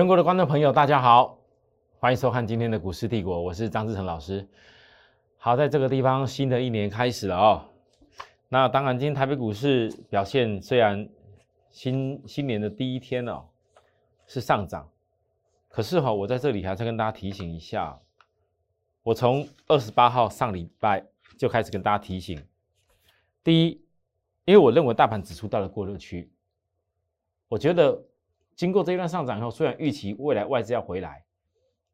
全国的观众朋友，大家好，欢迎收看今天的股市帝国，我是张志成老师。好，在这个地方，新的一年开始了哦。那当然，今天台北股市表现虽然新新年的第一天哦是上涨，可是哈，我在这里还是跟大家提醒一下，我从二十八号上礼拜就开始跟大家提醒，第一，因为我认为大盘指数到了过热区，我觉得。经过这一段上涨以后，虽然预期未来外资要回来，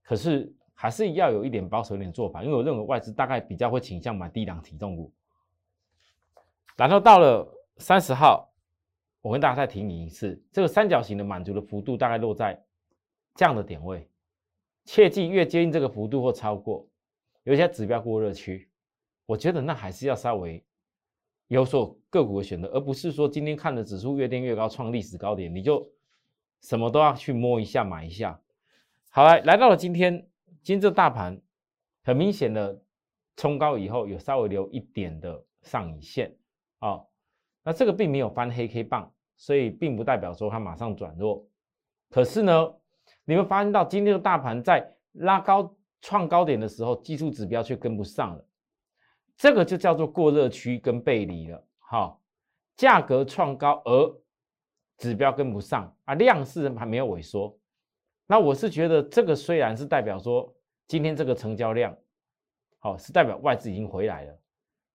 可是还是要有一点保守一点做法，因为我认为外资大概比较会倾向买低档体重股。然后到了三十号，我跟大家再提醒一次，这个三角形的满足的幅度大概落在这样的点位，切记越接近这个幅度或超过，有一些指标过热区，我觉得那还是要稍微有所个股的选择，而不是说今天看的指数越跌越高，创历史高点，你就。什么都要去摸一下、买一下。好了，来到了今天，今这大盘很明显的冲高以后，有稍微留一点的上影线啊。那这个并没有翻黑 K 棒，所以并不代表说它马上转弱。可是呢，你会发现到今天的大盘在拉高创高点的时候，技术指标却跟不上了。这个就叫做过热区跟背离了。好，价格创高而。指标跟不上啊，量是还没有萎缩。那我是觉得这个虽然是代表说今天这个成交量，好是代表外资已经回来了。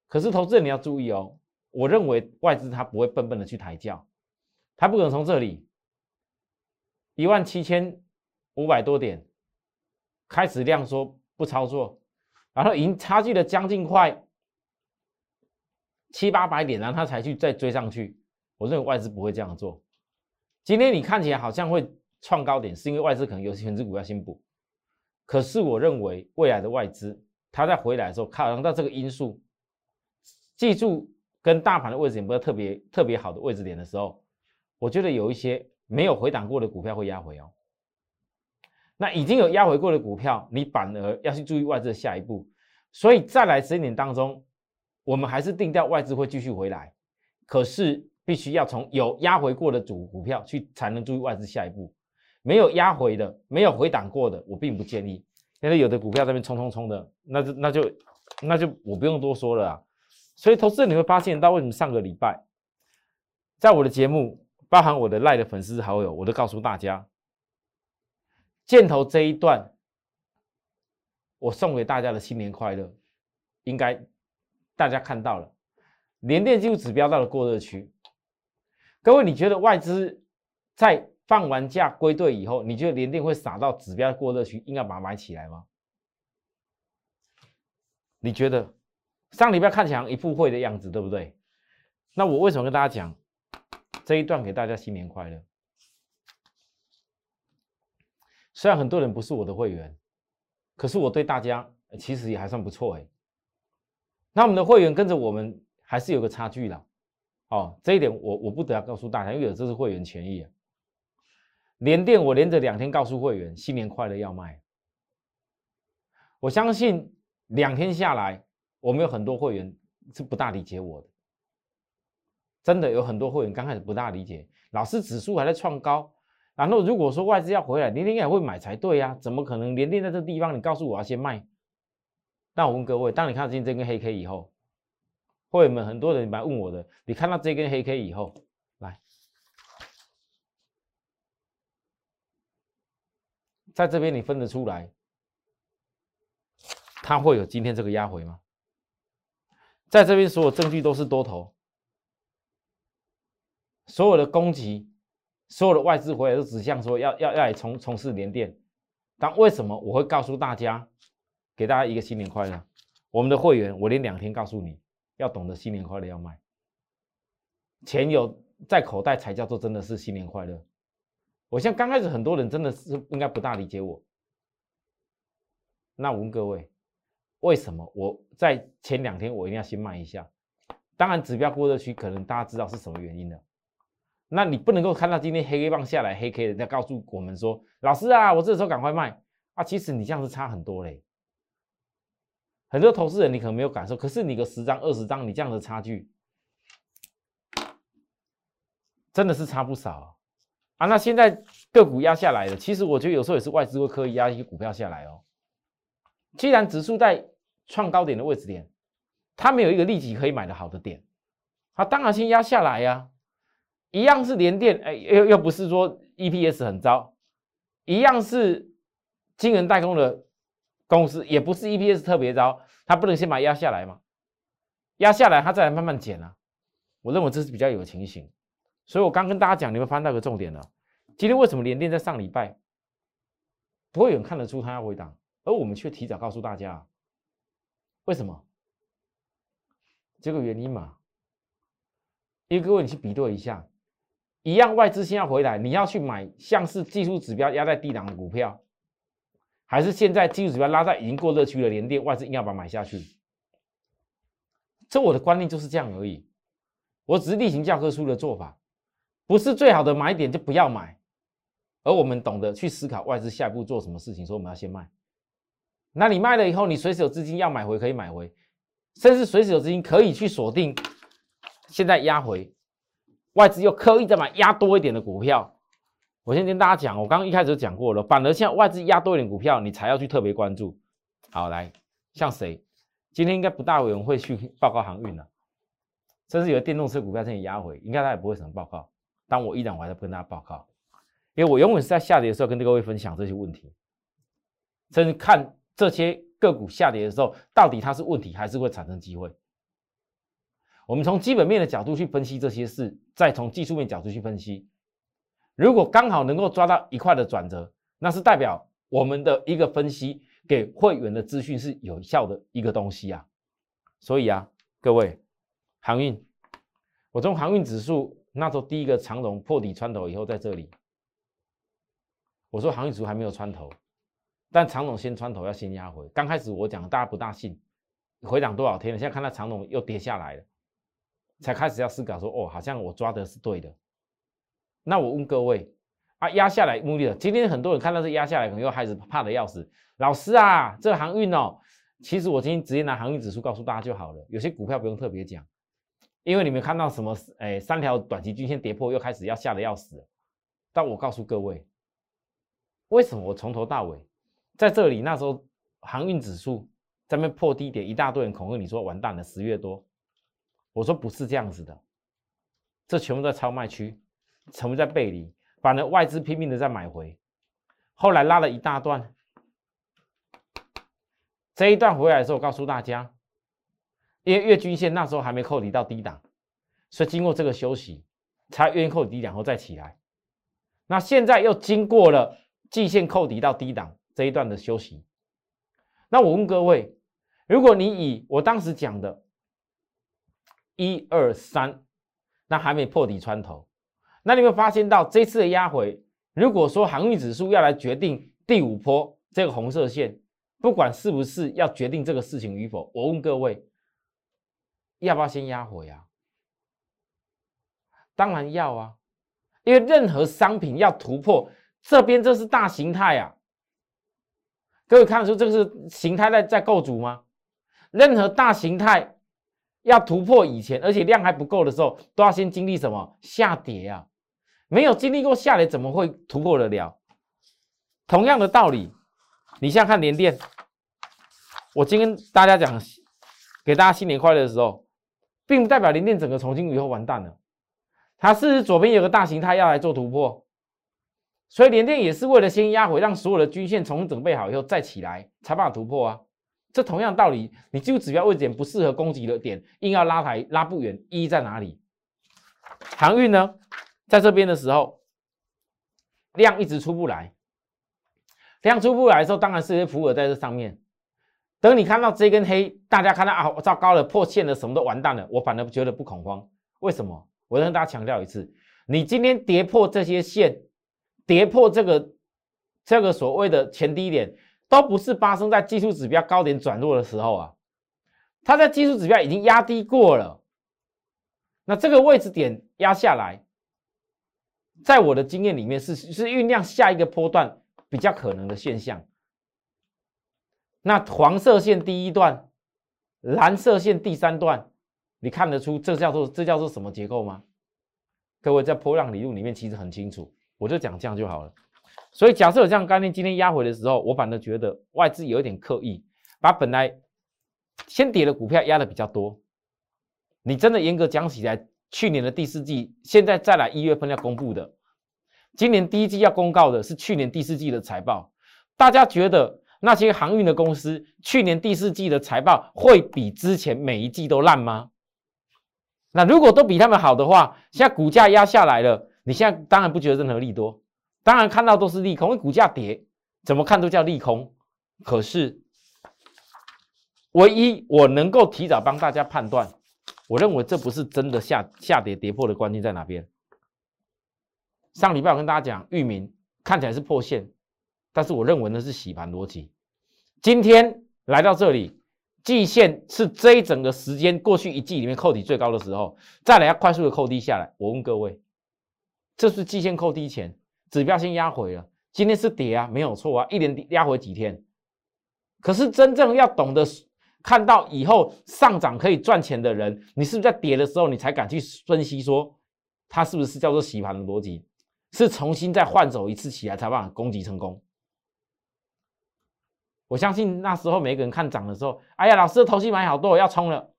可是投资人你要注意哦，我认为外资它不会笨笨的去抬轿，它不可能从这里一万七千五百多点开始量缩不操作，然后已经差距了将近快七八百点，然后它才去再追上去。我认为外资不会这样做。今天你看起来好像会创高点，是因为外资可能有些全资股要先补。可是我认为未来的外资，它在回来的时候，考量到这个因素，记住跟大盘的位置点不是特别特别好的位置点的时候，我觉得有一些没有回档过的股票会压回哦。那已经有压回过的股票，你反而要去注意外资的下一步。所以再来十年当中，我们还是定调外资会继续回来，可是。必须要从有压回过的主股票去才能注意外资下一步，没有压回的、没有回档过的，我并不建议。因为有的股票在那边冲冲冲的，那就那就那就我不用多说了啊。所以投资人你会发现到为什么上个礼拜，在我的节目，包含我的赖的粉丝好友，我都告诉大家，箭头这一段，我送给大家的新年快乐，应该大家看到了，连电技术指标到了过热区。各位，你觉得外资在放完假归队以后，你觉得联电会撒到指标过热区，应该把它买起来吗？你觉得上礼拜看起来一副会的样子，对不对？那我为什么跟大家讲这一段给大家新年快乐？虽然很多人不是我的会员，可是我对大家其实也还算不错哎。那我们的会员跟着我们还是有个差距的。哦，这一点我我不得要告诉大家，因为有这是会员权益啊。连电我连着两天告诉会员新年快乐要卖，我相信两天下来，我们有很多会员是不大理解我的，真的有很多会员刚开始不大理解，老师指数还在创高，然后如果说外资要回来，连电也会买才对呀，怎么可能连电在这地方你告诉我要先卖？那我问各位，当你看到今天这根黑 K 以后。会员们，很多人来问我的，你看到这根黑 K 以后，来，在这边你分得出来，它会有今天这个压回吗？在这边所有证据都是多头，所有的攻击，所有的外资回来都指向说要要要来从从事连电，但为什么我会告诉大家，给大家一个新年快乐？我们的会员，我连两天告诉你。要懂得新年快乐要卖，钱有在口袋才叫做真的是新年快乐。我像刚开始很多人真的是应该不大理解我。那我问各位，为什么我在前两天我一定要先卖一下？当然指标过热区可能大家知道是什么原因的。那你不能够看到今天黑 K 棒下来黑 K 的，再告诉我们说，老师啊，我这时候赶快卖啊！其实你这样子差很多嘞。很多投资人你可能没有感受，可是你个十张二十张，你这样的差距真的是差不少啊！那现在个股压下来了，其实我觉得有时候也是外资会刻意压一些股票下来哦。既然指数在创高点的位置点，它没有一个立即可以买的好的点，它当然先压下来呀。一样是连电，哎，又又不是说 EPS 很糟，一样是晶圆代工的公司，也不是 EPS 特别糟，它不能先把它压下来吗？压下来，它再来慢慢减啊。我认为这是比较有情形，所以我刚跟大家讲，你们翻到个重点了。今天为什么连电在上礼拜不会有人看得出它要回档，而我们却提早告诉大家，为什么？这个原因嘛，因为各位你去比对一下。一样，外资先要回来，你要去买像是技术指标压在低档的股票，还是现在技术指标拉在已经过热区的连电，外资硬要把它买下去？这我的观念就是这样而已。我只是例行教科书的做法，不是最好的买点就不要买，而我们懂得去思考外资下一步做什么事情，说我们要先卖。那你卖了以后，你随时有资金要买回可以买回，甚至随时有资金可以去锁定，现在压回。外资又刻意的买压多一点的股票，我先跟大家讲，我刚刚一开始就讲过了，反而像外资压多一点股票，你才要去特别关注。好，来，像谁？今天应该不大有人会去报告航运了，甚至有的电动车股票这里压回，应该他也不会什么报告。但我依然我还在跟大家报告，因为我永远是在下跌的时候跟各位分享这些问题，甚至看这些个股下跌的时候，到底它是问题还是会产生机会。我们从基本面的角度去分析这些事，再从技术面角度去分析。如果刚好能够抓到一块的转折，那是代表我们的一个分析给会员的资讯是有效的一个东西啊。所以啊，各位，航运，我从航运指数那时候第一个长龙破底穿头以后，在这里，我说航运指数还没有穿头，但长龙先穿头要先压回。刚开始我讲大家不大信，回档多少天了？现在看到长龙又跌下来了。才开始要思考说，哦，好像我抓的是对的。那我问各位啊，压下来目的了。今天很多人看到是压下来，可能又开始怕的要死。老师啊，这航运哦，其实我今天直接拿航运指数告诉大家就好了。有些股票不用特别讲，因为你们看到什么？哎，三条短期均线跌破，又开始要吓得要死。但我告诉各位，为什么我从头到尾在这里？那时候航运指数在那破低点，一大堆人恐吓你说完蛋了，十月多。我说不是这样子的，这全部在超卖区，全部在背离，反而外资拼命的在买回，后来拉了一大段，这一段回来的时候，告诉大家，因为月均线那时候还没扣底到低档，所以经过这个休息，才愿意扣底然后再起来。那现在又经过了季线扣底到低档这一段的休息，那我问各位，如果你以我当时讲的。一二三，那还没破底穿头，那你会发现到这次的压回，如果说航运指数要来决定第五波这个红色线，不管是不是要决定这个事情与否，我问各位，要不要先压回啊？当然要啊，因为任何商品要突破这边，这是大形态啊。各位看出这个是形态在在构筑吗？任何大形态。要突破以前，而且量还不够的时候，都要先经历什么下跌啊？没有经历过下跌，怎么会突破得了？同样的道理，你像看联电，我今天大家讲，给大家新年快乐的时候，并不代表联电整个重新以后完蛋了。它是左边有个大形态要来做突破，所以联电也是为了先压回，让所有的均线重新准备好以后再起来，才办法突破啊。这同样道理，你技术指标位置点不适合攻击的点，硬要拉抬拉不远，意义在哪里？航运呢，在这边的时候，量一直出不来，量出不来的时候，当然是些浮额在这上面。等你看到这根黑，大家看到啊，我糟糕了，破线了，什么都完蛋了，我反而觉得不恐慌。为什么？我跟大家强调一次，你今天跌破这些线，跌破这个这个所谓的前低点。都不是发生在技术指标高点转弱的时候啊，它在技术指标已经压低过了，那这个位置点压下来，在我的经验里面是是酝酿下一个波段比较可能的现象。那黄色线第一段，蓝色线第三段，你看得出这叫做这叫做什么结构吗？各位在波浪理论里面其实很清楚，我就讲这样就好了。所以假设有这样概念，今天压回的时候，我反而觉得外资有一点刻意把本来先跌的股票压的比较多。你真的严格讲起来，去年的第四季，现在再来一月份要公布的，今年第一季要公告的是去年第四季的财报。大家觉得那些航运的公司去年第四季的财报会比之前每一季都烂吗？那如果都比他们好的话，现在股价压下来了，你现在当然不觉得任何利多，当然看到都是利空，因为股价跌，怎么看都叫利空。可是，唯一我能够提早帮大家判断。我认为这不是真的下下跌跌破的关键在哪边？上礼拜我跟大家讲，域名看起来是破线，但是我认为那是洗盘逻辑。今天来到这里，季线是这一整个时间过去一季里面扣底最高的时候，再来要快速的扣低下来。我问各位，这是季线扣低前，指标先压回了，今天是跌啊，没有错啊，一连压回几天。可是真正要懂得。看到以后上涨可以赚钱的人，你是不是在跌的时候你才敢去分析说，它是不是叫做洗盘的逻辑，是重新再换走一次起来才办法攻击成功？我相信那时候每个人看涨的时候，哎呀，老师的头绪买好多，我要冲了。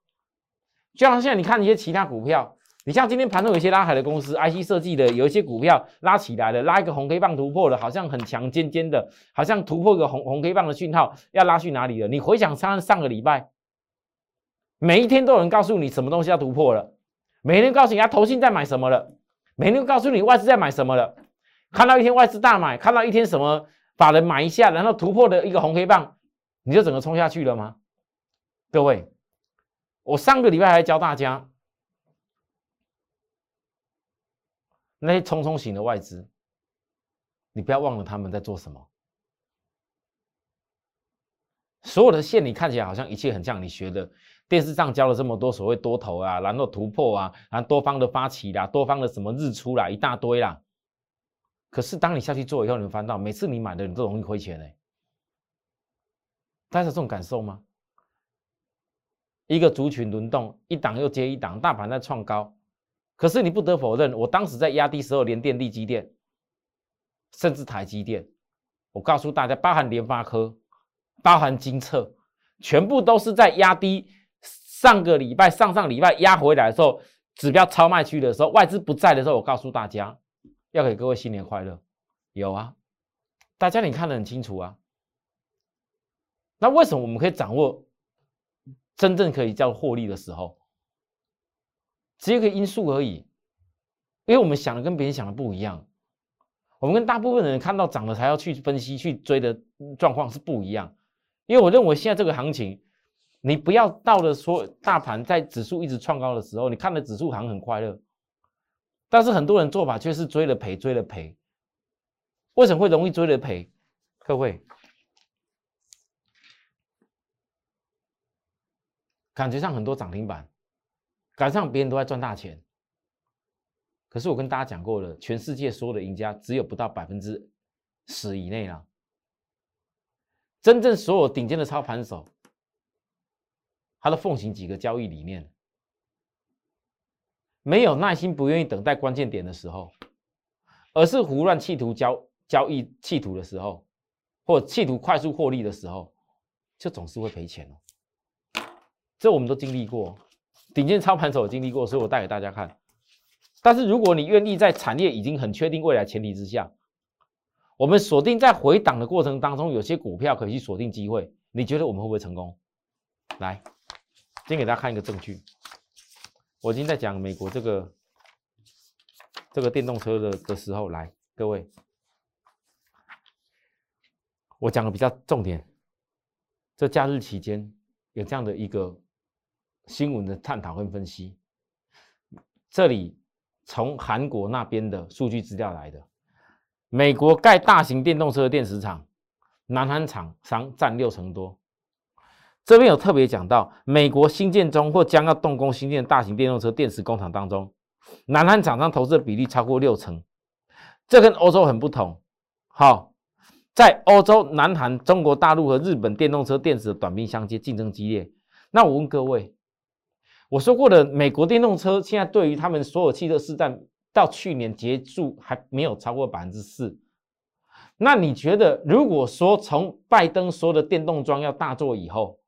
就像现在你看一些其他股票，你像今天盘中有一些拉海的公司，IC 设计的有一些股票拉起来了，拉一个红 K 棒突破了，好像很强尖尖的，好像突破一个红红 K 棒的讯号，要拉去哪里了？你回想上上个礼拜，每一天都有人告诉你什么东西要突破了，每天告诉你要投信在买什么了，每天告诉你外资在买什么了。看到一天外资大买，看到一天什么法人买一下，然后突破的一个红 K 棒，你就整个冲下去了吗？各位，我上个礼拜还教大家。那些冲冲型的外资，你不要忘了他们在做什么。所有的线你看起来好像一切很像你学的电视上教了这么多所谓多头啊，然后突破啊，然后多方的发起啦，多方的什么日出啦，一大堆啦。可是当你下去做以后，你会发现到每次你买的你都容易亏钱哎。大家有这种感受吗？一个族群轮动，一档又接一档，大盘在创高。可是你不得否认，我当时在压低时候，连电力机电，甚至台积电，我告诉大家，包含联发科，包含金策，全部都是在压低。上个礼拜、上上礼拜压回来的时候，指标超卖区的时候，外资不在的时候，我告诉大家，要给各位新年快乐。有啊，大家你看得很清楚啊。那为什么我们可以掌握真正可以叫获利的时候？只有一个因素而已，因为我们想的跟别人想的不一样，我们跟大部分人看到涨了才要去分析去追的状况是不一样。因为我认为现在这个行情，你不要到了说大盘在指数一直创高的时候，你看的指数行很快乐，但是很多人做法却是追了赔，追了赔。为什么会容易追了赔？各位，感觉上很多涨停板。赶上别人都在赚大钱，可是我跟大家讲过了，全世界所有的赢家只有不到百分之十以内啦。真正所有顶尖的操盘手，他都奉行几个交易理念：没有耐心，不愿意等待关键点的时候，而是胡乱企图交交易企图的时候，或企图快速获利的时候，就总是会赔钱哦。这我们都经历过。顶尖操盘手经历过，所以我带给大家看。但是如果你愿意在产业已经很确定未来前提之下，我们锁定在回档的过程当中，有些股票可以去锁定机会。你觉得我们会不会成功？来，先给大家看一个证据。我今天在讲美国这个这个电动车的的时候，来，各位，我讲的比较重点。这假日期间有这样的一个。新闻的探讨跟分析，这里从韩国那边的数据资料来的。美国盖大型电动车的电池厂，南韩厂商占六成多。这边有特别讲到，美国新建中或将要动工新建大型电动车电池工厂当中，南韩厂商投资的比例超过六成。这跟欧洲很不同。好，在欧洲、南韩、中国大陆和日本电动车电池的短兵相接，竞争激烈。那我问各位。我说过的，美国电动车现在对于他们所有汽车市占到去年结束还没有超过百分之四。那你觉得，如果说从拜登说的电动装要大做以后，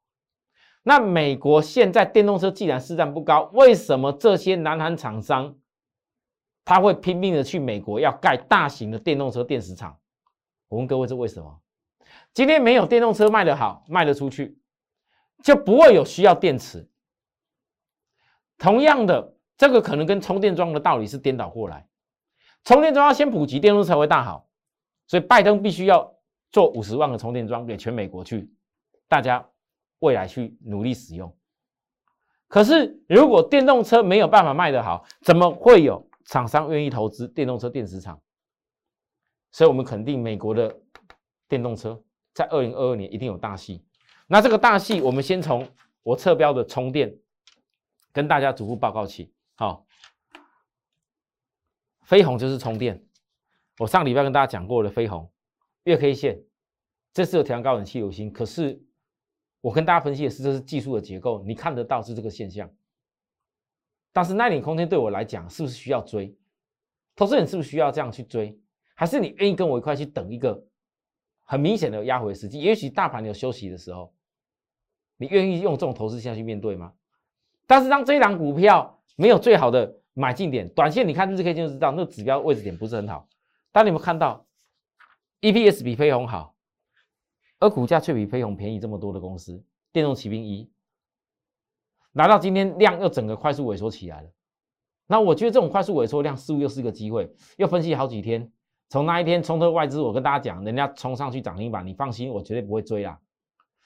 那美国现在电动车既然市占不高，为什么这些南韩厂商他会拼命的去美国要盖大型的电动车电池厂？我问各位，这为什么？今天没有电动车卖得好，卖得出去，就不会有需要电池。同样的，这个可能跟充电桩的道理是颠倒过来，充电桩要先普及，电动车会大好。所以拜登必须要做五十万个充电桩给全美国去，大家。未来去努力使用，可是如果电动车没有办法卖得好，怎么会有厂商愿意投资电动车电池厂？所以，我们肯定美国的电动车在二零二二年一定有大戏。那这个大戏，我们先从我测标的充电跟大家逐步报告起。好，飞鸿就是充电。我上礼拜跟大家讲过的飞鸿月 K 线，这是有调高冷气流星，可是。我跟大家分析的是，这是技术的结构，你看得到是这个现象。但是耐力空间对我来讲，是不是需要追？投资人是不是需要这样去追？还是你愿意跟我一块去等一个很明显的压回时机？也许大盘有休息的时候，你愿意用这种投资下去面对吗？但是当这一档股票没有最好的买进点，短线你看日 K 就知道，那个指标位置点不是很好。当你们看到 EPS 比飞鸿好。而股价却比飞鸿便宜这么多的公司，电动骑兵一，来到今天量又整个快速萎缩起来了。那我觉得这种快速萎缩量似乎又是一个机会。又分析好几天，从那一天冲脱外资，我跟大家讲，人家冲上去涨停板，你放心，我绝对不会追啊。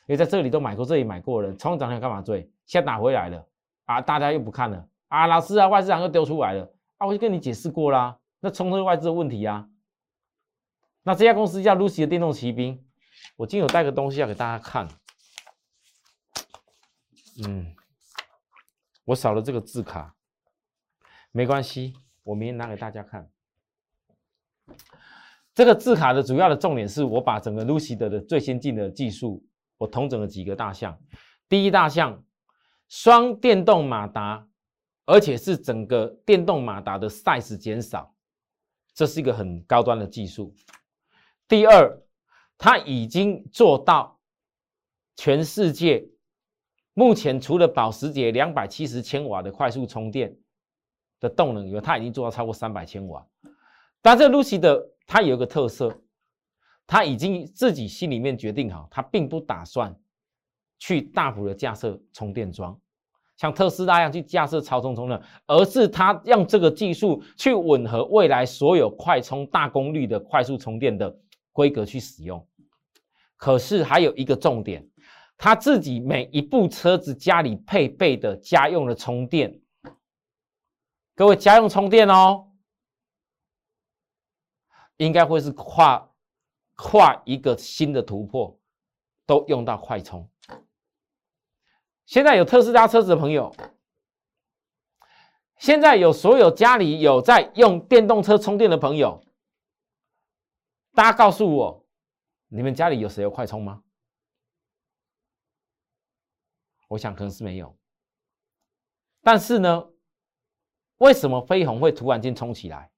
因为在这里都买过，这里买过了，冲涨停干嘛追？现在打回来了啊，大家又不看了啊，老师啊，外资行又丢出来了啊，我就跟你解释过啦，那冲脱外资的问题啊。那这家公司叫 Lucy 的电动骑兵。我今有带个东西要给大家看，嗯，我少了这个字卡，没关系，我明天拿给大家看。这个字卡的主要的重点是我把整个 Lucid 的最先进的技术，我统整了几个大项。第一大项，双电动马达，而且是整个电动马达的 size 减少，这是一个很高端的技术。第二。它已经做到全世界目前除了保时捷两百七十千瓦的快速充电的动能以外，它已经做到超过三百千瓦。但这 Lucy 的它有一个特色，它已经自己心里面决定好，它并不打算去大幅的架设充电桩，像特斯拉一样去架设超充充电，而是它用这个技术去吻合未来所有快充大功率的快速充电的。规格去使用，可是还有一个重点，他自己每一部车子家里配备的家用的充电，各位家用充电哦，应该会是跨跨一个新的突破，都用到快充。现在有特斯拉车子的朋友，现在有所有家里有在用电动车充电的朋友。大家告诉我，你们家里有谁有快充吗？我想可能是没有。但是呢，为什么飞鸿会突然间冲起来？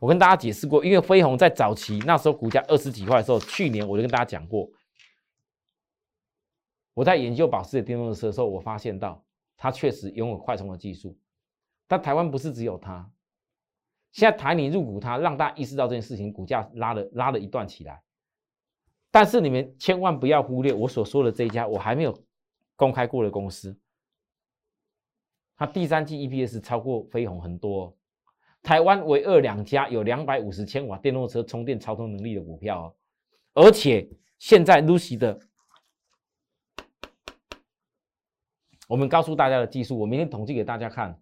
我跟大家解释过，因为飞鸿在早期那时候股价二十几块的时候，去年我就跟大家讲过，我在研究保时捷电动车的时候，我发现到它确实拥有快充的技术，但台湾不是只有它。现在台你入股它，让大家意识到这件事情，股价拉了拉了一段起来。但是你们千万不要忽略我所说的这一家，我还没有公开过的公司，它第三季 EPS 超过飞鸿很多。台湾唯二两家有两百五十千瓦电动车充电超充能力的股票哦，而且现在 Lucy 的，我们告诉大家的技术，我明天统计给大家看。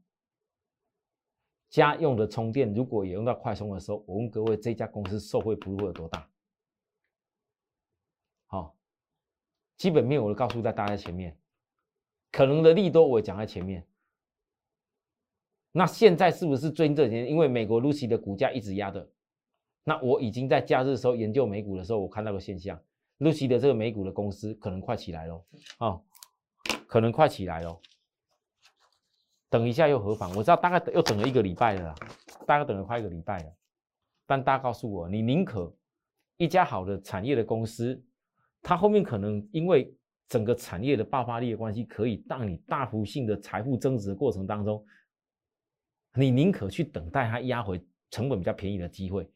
家用的充电，如果也用到快充的时候，我问各位，这家公司受惠幅度有多大？好，基本面我都告诉在大家前面，可能的利多我也讲在前面。那现在是不是最近这几天，因为美国 Lucy 的股价一直压的，那我已经在假日的时候研究美股的时候，我看到个现象，Lucy 的这个美股的公司可能快起来喽，啊，可能快起来了。等一下又何妨？我知道大概又等了一个礼拜了，大概等了快一个礼拜了。但大家告诉我，你宁可一家好的产业的公司，它后面可能因为整个产业的爆发力的关系，可以让你大幅性的财富增值的过程当中，你宁可去等待它压回成本比较便宜的机会，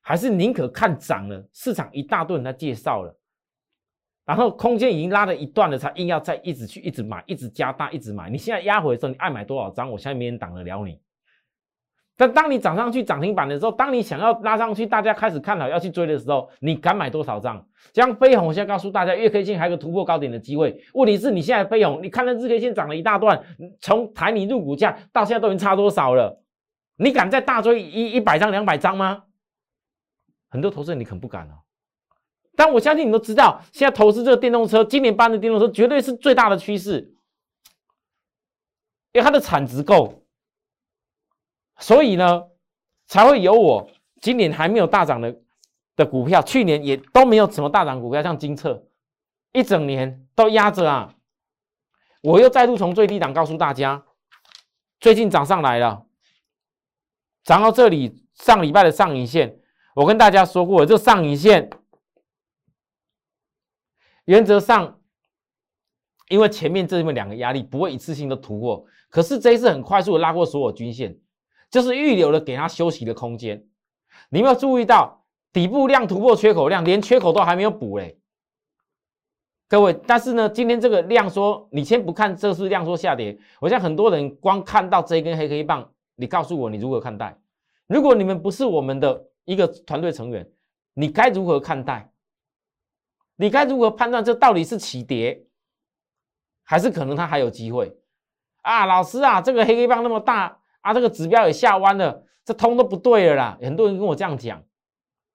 还是宁可看涨了，市场一大顿在介绍了。然后空间已经拉了一段了，才硬要再一直去一直买，一直加大，一直买。你现在压回的时候，你爱买多少张，我相信没人挡得了你。但当你涨上去涨停板的时候，当你想要拉上去，大家开始看好要去追的时候，你敢买多少张？像飞鸿，我现在告诉大家，月 K 线还有个突破高点的机会。问题是你现在飞鸿，你看那日 K 线涨了一大段，从抬你入股价到现在都已经差多少了？你敢再大追一一百张、两百张吗？很多投资人你肯不敢哦。但我相信你都知道，现在投资这个电动车，今年班的电动车绝对是最大的趋势，因为它的产值够，所以呢，才会有我今年还没有大涨的的股票，去年也都没有什么大涨股票，像金策，一整年都压着啊。我又再度从最低档告诉大家，最近涨上来了，涨到这里，上礼拜的上影线，我跟大家说过，这上影线。原则上，因为前面这么两个压力不会一次性的突破，可是这一次很快速的拉过所有均线，就是预留了给它休息的空间。你有没有注意到底部量突破缺口量，连缺口都还没有补嘞？各位，但是呢，今天这个量缩，你先不看这是量缩下跌，我想很多人光看到这一根黑黑棒，你告诉我你如何看待？如果你们不是我们的一个团队成员，你该如何看待？你该如何判断这到底是起跌，还是可能它还有机会啊？老师啊，这个黑黑棒那么大啊，这个指标也下弯了，这通都不对了啦。很多人跟我这样讲，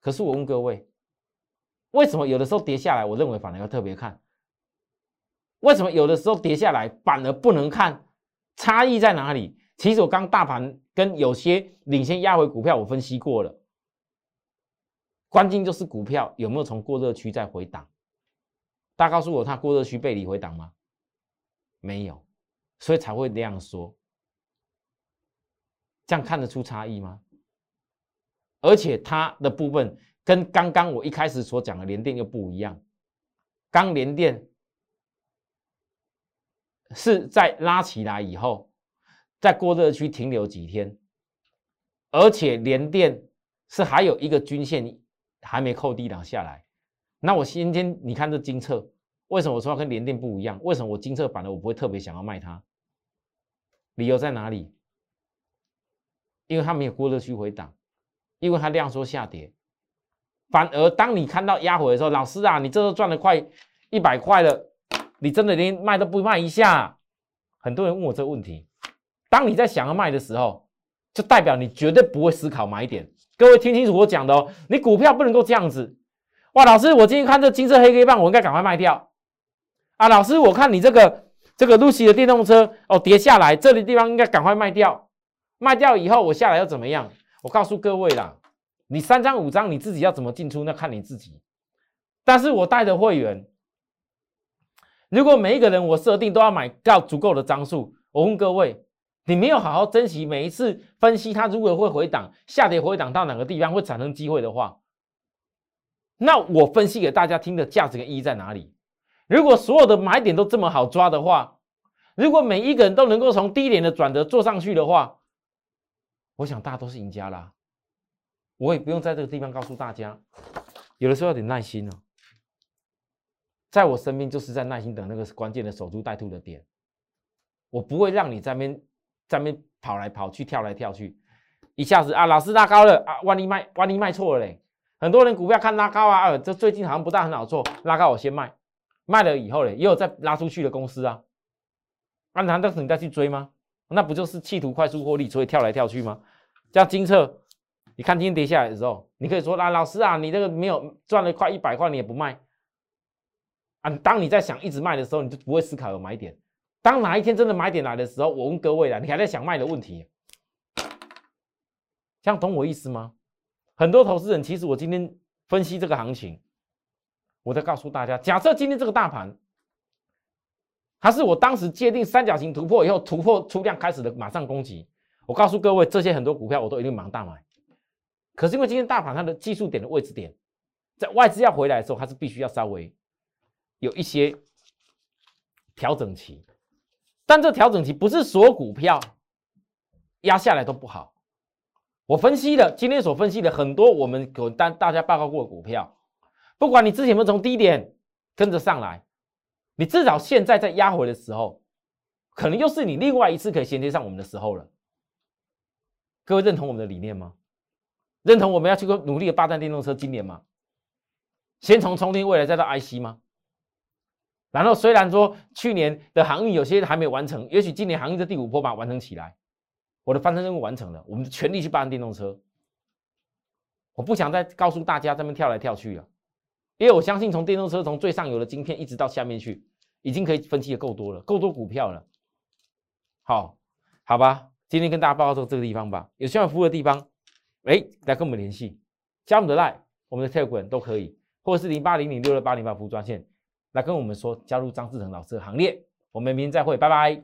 可是我问各位，为什么有的时候跌下来，我认为反而要特别看？为什么有的时候跌下来反而不能看？差异在哪里？其实我刚大盘跟有些领先压回股票，我分析过了。关键就是股票有没有从过热区再回档？大家告诉我，它过热区背离回档吗？没有，所以才会这样说。这样看得出差异吗？而且它的部分跟刚刚我一开始所讲的连电又不一样。刚连电是在拉起来以后，在过热区停留几天，而且连电是还有一个均线。还没扣低档下来，那我今天你看这金策，为什么我说跟联电不一样？为什么我金策反而我不会特别想要卖它？理由在哪里？因为它没有过热区回档，因为它量缩下跌，反而当你看到压回的时候，老师啊，你这都赚了快一百块了，你真的连卖都不卖一下？很多人问我这个问题，当你在想要卖的时候，就代表你绝对不会思考买点。各位听清楚我讲的哦，你股票不能够这样子。哇，老师，我今天看这金色黑黑棒，我应该赶快卖掉啊。老师，我看你这个这个露西的电动车哦跌下来，这里地方应该赶快卖掉。卖掉以后我下来要怎么样？我告诉各位啦，你三张五张你自己要怎么进出，那看你自己。但是我带的会员，如果每一个人我设定都要买到足够的张数，我问各位。你没有好好珍惜每一次分析，它如果会回档、下跌回档到哪个地方会产生机会的话，那我分析给大家听的价值跟意义在哪里？如果所有的买点都这么好抓的话，如果每一个人都能够从低点的转折做上去的话，我想大家都是赢家啦。我也不用在这个地方告诉大家，有的时候要点耐心哦。在我身边就是在耐心等那个关键的守株待兔的点，我不会让你在边。在那边跑来跑去，跳来跳去，一下子啊，老师拉高了啊，万一卖，万一卖错了嘞。很多人股票看拉高啊，这最近好像不大很好做，拉高我先卖，卖了以后呢，也有再拉出去的公司啊。那难道你再去追吗？那不就是企图快速获利，所以跳来跳去吗？像金策，你看今天跌下来的时候，你可以说啊，老师啊，你这个没有赚了快一百块，你也不卖啊。当你在想一直卖的时候，你就不会思考有买点。当哪一天真的买点来的时候，我问各位了，你还在想卖的问题，这样懂我意思吗？很多投资人其实我今天分析这个行情，我在告诉大家，假设今天这个大盘，它是我当时界定三角形突破以后突破出量开始的马上攻击，我告诉各位，这些很多股票我都一定马上大买。可是因为今天大盘它的技术点的位置点，在外资要回来的时候，它是必须要稍微有一些调整期，但这调整期不是所有股票压下来都不好。我分析的今天所分析的很多，我们给大大家报告过的股票，不管你之前有没有从低点跟着上来，你至少现在在压回的时候，可能又是你另外一次可以衔接上我们的时候了。各位认同我们的理念吗？认同我们要去努力的霸占电动车今年吗？先从充电未来再到 IC 吗？然后虽然说去年的航运有些还没完成，也许今年航运的第五波把完成起来，我的翻身任务完成了，我们全力去霸占电动车。我不想再告诉大家这边跳来跳去了，因为我相信从电动车从最上游的晶片一直到下面去，已经可以分析的够多了，够多股票了。好，好吧，今天跟大家报告到这个地方吧。有需要服务的地方，哎，来跟我们联系，加我们的 Line，我们的 Telegram 都可以。或者是零八零零六六八零八服务专线，来跟我们说加入张志成老师的行列。我们明天再会，拜拜。